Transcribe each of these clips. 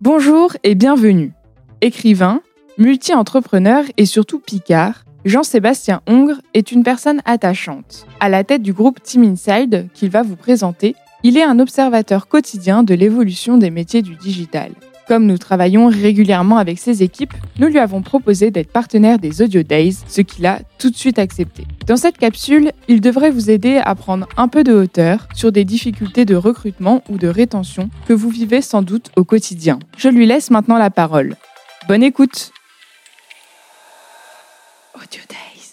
Bonjour et bienvenue. Écrivain, multi-entrepreneur et surtout picard, Jean-Sébastien Hongre est une personne attachante. À la tête du groupe Team Inside qu'il va vous présenter, il est un observateur quotidien de l'évolution des métiers du digital. Comme nous travaillons régulièrement avec ses équipes, nous lui avons proposé d'être partenaire des Audio Days, ce qu'il a tout de suite accepté. Dans cette capsule, il devrait vous aider à prendre un peu de hauteur sur des difficultés de recrutement ou de rétention que vous vivez sans doute au quotidien. Je lui laisse maintenant la parole. Bonne écoute Audio Days.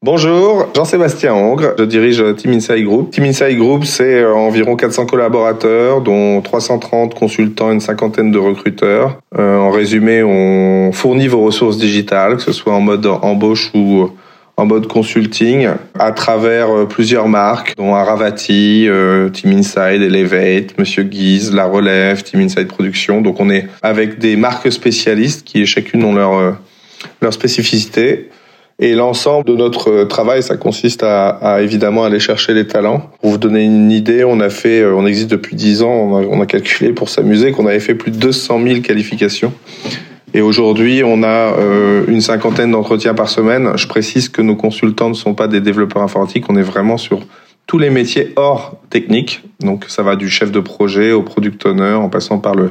Bonjour, Jean-Sébastien Hongre, je dirige Team Inside Group. Team Inside Group, c'est euh, environ 400 collaborateurs, dont 330 consultants et une cinquantaine de recruteurs. Euh, en résumé, on fournit vos ressources digitales, que ce soit en mode embauche ou en mode consulting, à travers euh, plusieurs marques, dont Aravati, Team Inside, Elevate, Monsieur Guise, La Relève, Team Inside Production. Donc on est avec des marques spécialistes qui chacune ont leur, leur spécificité. Et l'ensemble de notre travail, ça consiste à, à, évidemment aller chercher les talents. Pour vous donner une idée, on a fait, euh, on existe depuis 10 ans, on a, on a calculé pour s'amuser qu'on avait fait plus de 200 000 qualifications. Et aujourd'hui, on a euh, une cinquantaine d'entretiens par semaine. Je précise que nos consultants ne sont pas des développeurs informatiques, on est vraiment sur tous les métiers hors technique. Donc ça va du chef de projet au product owner en passant par le euh,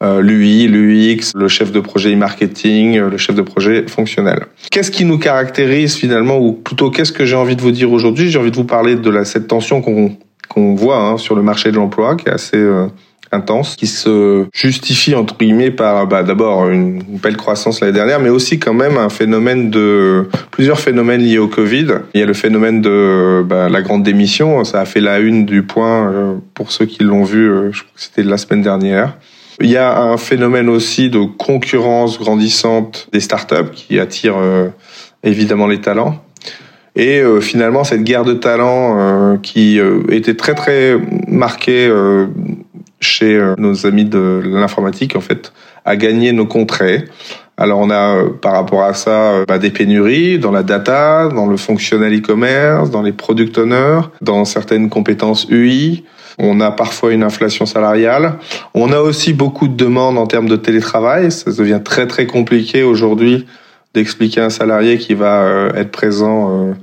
l'UI, l'UX, le chef de projet e-marketing, euh, le chef de projet fonctionnel. Qu'est-ce qui nous caractérise finalement, ou plutôt qu'est-ce que j'ai envie de vous dire aujourd'hui? J'ai envie de vous parler de la, cette tension qu'on qu'on voit hein, sur le marché de l'emploi, qui est assez euh, intense, qui se justifie entre guillemets par bah, d'abord une belle croissance l'année dernière, mais aussi quand même un phénomène de plusieurs phénomènes liés au Covid. Il y a le phénomène de bah, la grande démission, ça a fait la une du point pour ceux qui l'ont vu, je crois que c'était la semaine dernière. Il y a un phénomène aussi de concurrence grandissante des startups qui attire euh, évidemment les talents. Et euh, finalement, cette guerre de talents euh, qui était très très marquée chez nos amis de l'informatique, en fait, a gagné nos contrées. Alors on a par rapport à ça bah, des pénuries dans la data, dans le fonctionnel e-commerce, dans les product owners, dans certaines compétences UI. On a parfois une inflation salariale. On a aussi beaucoup de demandes en termes de télétravail. Ça devient très très compliqué aujourd'hui d'expliquer à un salarié qui va euh, être présent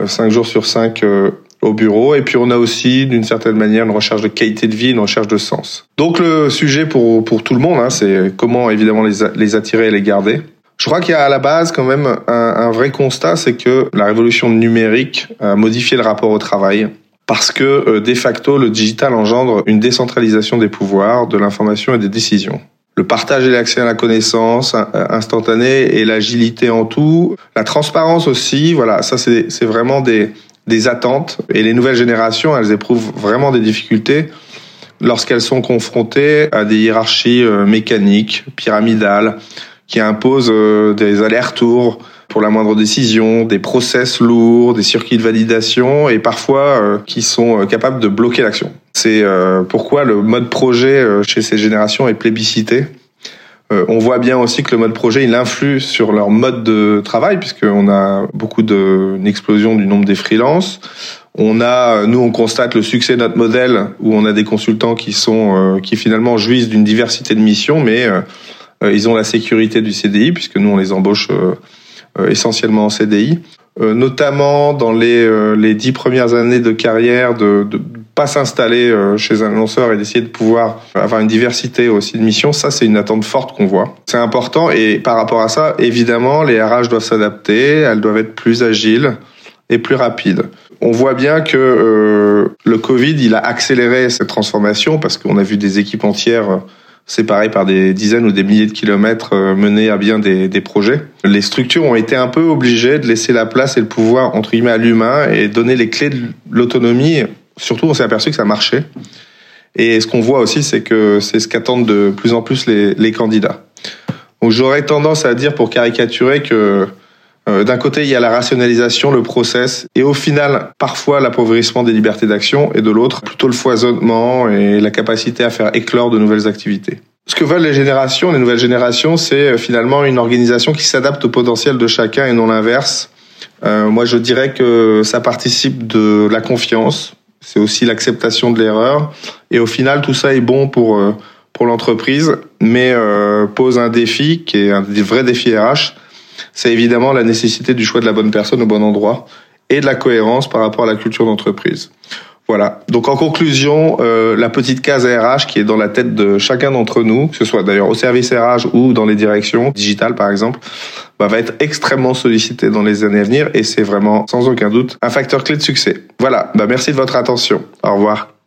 euh, cinq jours sur cinq euh, au bureau. Et puis on a aussi, d'une certaine manière, une recherche de qualité de vie, une recherche de sens. Donc le sujet pour, pour tout le monde, hein, c'est comment évidemment les, les attirer et les garder. Je crois qu'il y a à la base quand même un, un vrai constat, c'est que la révolution numérique a modifié le rapport au travail parce que euh, de facto, le digital engendre une décentralisation des pouvoirs, de l'information et des décisions. Le partage et l'accès à la connaissance euh, instantané et l'agilité en tout, la transparence aussi, voilà, ça c'est vraiment des, des attentes. Et les nouvelles générations, elles éprouvent vraiment des difficultés lorsqu'elles sont confrontées à des hiérarchies euh, mécaniques, pyramidales, qui imposent des allers-retours, pour la moindre décision, des process lourds, des circuits de validation et parfois euh, qui sont euh, capables de bloquer l'action. C'est euh, pourquoi le mode projet chez ces générations est plébiscité. on voit bien aussi que le mode projet, il influe sur leur mode de travail, puisqu'on a beaucoup d'une explosion du nombre des freelances. On a, nous, on constate le succès de notre modèle où on a des consultants qui sont, qui finalement jouissent d'une diversité de missions, mais ils ont la sécurité du CDI puisque nous, on les embauche euh, essentiellement en CDI, euh, notamment dans les, euh, les dix premières années de carrière, de, de pas s'installer chez un annonceur et d'essayer de pouvoir avoir une diversité aussi de missions, ça c'est une attente forte qu'on voit. C'est important et par rapport à ça, évidemment, les RH doivent s'adapter, elles doivent être plus agiles et plus rapides. On voit bien que euh, le Covid, il a accéléré cette transformation parce qu'on a vu des équipes entières séparés par des dizaines ou des milliers de kilomètres euh, menés à bien des, des, projets. Les structures ont été un peu obligées de laisser la place et le pouvoir entre guillemets à l'humain et donner les clés de l'autonomie. Surtout, on s'est aperçu que ça marchait. Et ce qu'on voit aussi, c'est que c'est ce qu'attendent de plus en plus les, les candidats. Donc j'aurais tendance à dire, pour caricaturer, que euh, d'un côté, il y a la rationalisation, le process, et au final, parfois l'appauvrissement des libertés d'action, et de l'autre, plutôt le foisonnement et la capacité à faire éclore de nouvelles activités. Ce que veulent les générations, les nouvelles générations, c'est euh, finalement une organisation qui s'adapte au potentiel de chacun et non l'inverse. Euh, moi, je dirais que ça participe de la confiance, c'est aussi l'acceptation de l'erreur, et au final, tout ça est bon pour pour l'entreprise, mais euh, pose un défi qui est un vrai défi RH. C'est évidemment la nécessité du choix de la bonne personne au bon endroit et de la cohérence par rapport à la culture d'entreprise. Voilà. Donc en conclusion, euh, la petite case RH qui est dans la tête de chacun d'entre nous, que ce soit d'ailleurs au service RH ou dans les directions digitales par exemple, bah, va être extrêmement sollicité dans les années à venir et c'est vraiment sans aucun doute un facteur clé de succès. Voilà. Bah, merci de votre attention. Au revoir.